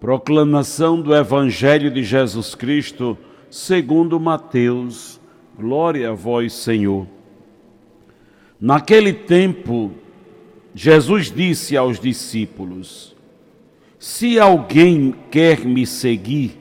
Proclamação do Evangelho de Jesus Cristo, segundo Mateus. Glória a vós, Senhor. Naquele tempo, Jesus disse aos discípulos: Se alguém quer me seguir,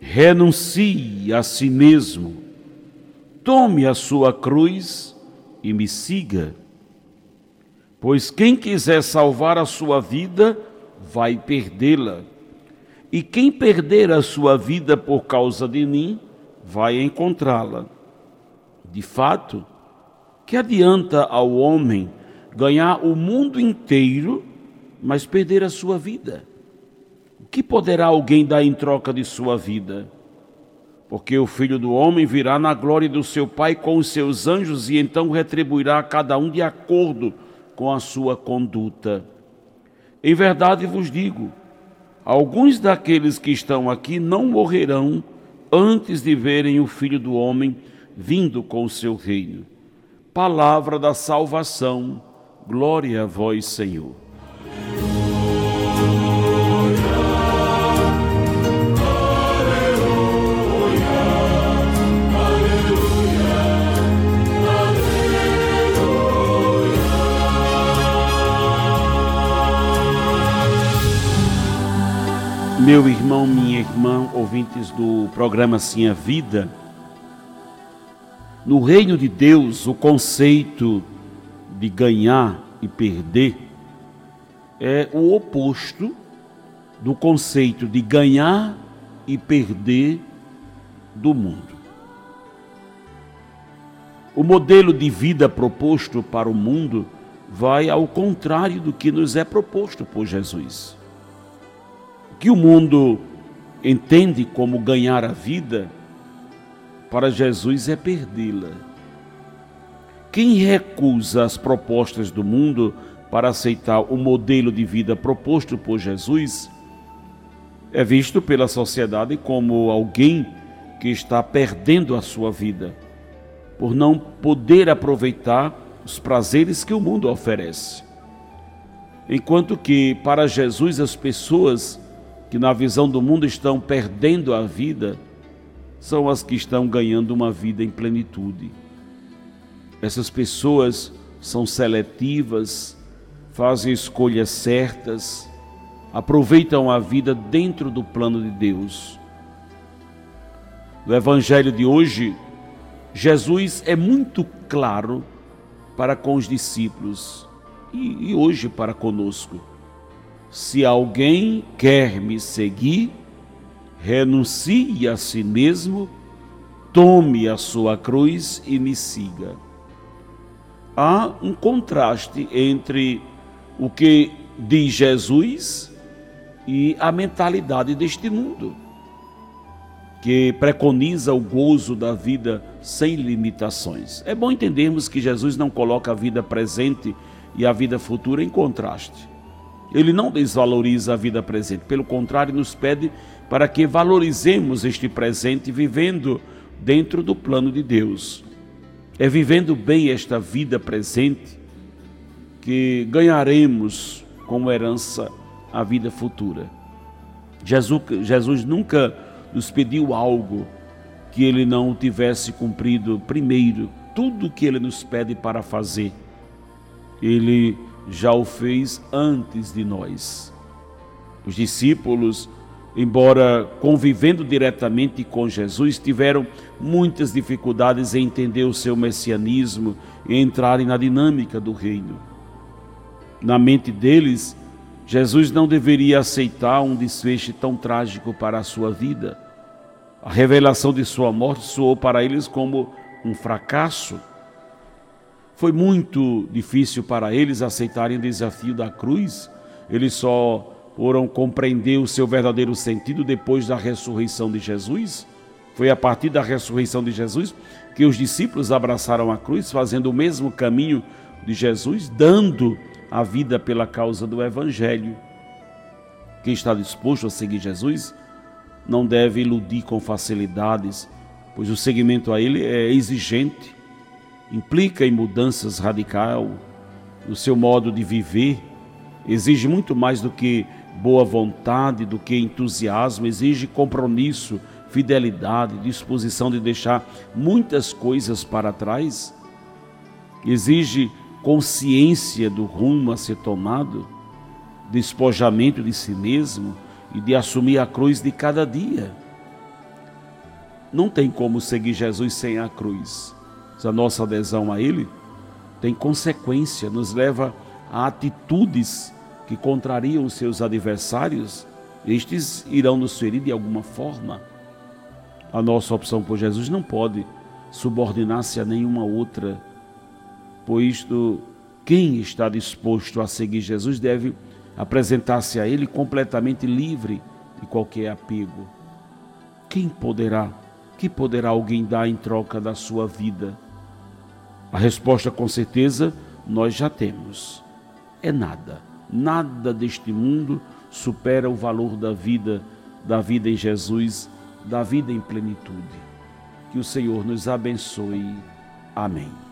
renuncie a si mesmo, tome a sua cruz e me siga. Pois quem quiser salvar a sua vida, vai perdê-la e quem perder a sua vida por causa de mim, vai encontrá-la. De fato, que adianta ao homem ganhar o mundo inteiro, mas perder a sua vida? O que poderá alguém dar em troca de sua vida? Porque o filho do homem virá na glória do seu Pai com os seus anjos e então retribuirá a cada um de acordo com a sua conduta. Em verdade vos digo, Alguns daqueles que estão aqui não morrerão antes de verem o Filho do Homem vindo com o seu reino. Palavra da salvação, glória a vós, Senhor. Meu irmão, minha irmã, ouvintes do programa Sim a Vida, no reino de Deus, o conceito de ganhar e perder é o oposto do conceito de ganhar e perder do mundo. O modelo de vida proposto para o mundo vai ao contrário do que nos é proposto por Jesus que o mundo entende como ganhar a vida, para Jesus é perdê-la. Quem recusa as propostas do mundo para aceitar o modelo de vida proposto por Jesus é visto pela sociedade como alguém que está perdendo a sua vida por não poder aproveitar os prazeres que o mundo oferece. Enquanto que para Jesus as pessoas que na visão do mundo estão perdendo a vida, são as que estão ganhando uma vida em plenitude. Essas pessoas são seletivas, fazem escolhas certas, aproveitam a vida dentro do plano de Deus. No Evangelho de hoje, Jesus é muito claro para com os discípulos e, e hoje para conosco. Se alguém quer me seguir, renuncie a si mesmo, tome a sua cruz e me siga. Há um contraste entre o que diz Jesus e a mentalidade deste mundo, que preconiza o gozo da vida sem limitações. É bom entendermos que Jesus não coloca a vida presente e a vida futura em contraste. Ele não desvaloriza a vida presente, pelo contrário, nos pede para que valorizemos este presente vivendo dentro do plano de Deus. É vivendo bem esta vida presente que ganharemos como herança a vida futura. Jesus, Jesus nunca nos pediu algo que ele não tivesse cumprido primeiro, tudo que ele nos pede para fazer. Ele já o fez antes de nós. Os discípulos, embora convivendo diretamente com Jesus, tiveram muitas dificuldades em entender o seu messianismo e entrarem na dinâmica do reino. Na mente deles, Jesus não deveria aceitar um desfecho tão trágico para a sua vida. A revelação de sua morte soou para eles como um fracasso foi muito difícil para eles aceitarem o desafio da cruz. Eles só foram compreender o seu verdadeiro sentido depois da ressurreição de Jesus. Foi a partir da ressurreição de Jesus que os discípulos abraçaram a cruz, fazendo o mesmo caminho de Jesus, dando a vida pela causa do Evangelho. Quem está disposto a seguir Jesus não deve iludir com facilidades, pois o seguimento a Ele é exigente, implica em mudanças radicais no seu modo de viver, exige muito mais do que boa vontade, do que entusiasmo, exige compromisso, fidelidade, disposição de deixar muitas coisas para trás, exige consciência do rumo a ser tomado, despojamento de si mesmo e de assumir a cruz de cada dia. Não tem como seguir Jesus sem a cruz. A nossa adesão a Ele tem consequência, nos leva a atitudes que contrariam seus adversários, estes irão nos ferir de alguma forma. A nossa opção por Jesus não pode subordinar-se a nenhuma outra, pois quem está disposto a seguir Jesus deve apresentar-se a Ele completamente livre de qualquer apego. Quem poderá, que poderá alguém dar em troca da sua vida? A resposta, com certeza, nós já temos: é nada Nada deste mundo supera o valor da vida, da vida em Jesus, da vida em plenitude. Que o Senhor nos abençoe. Amém.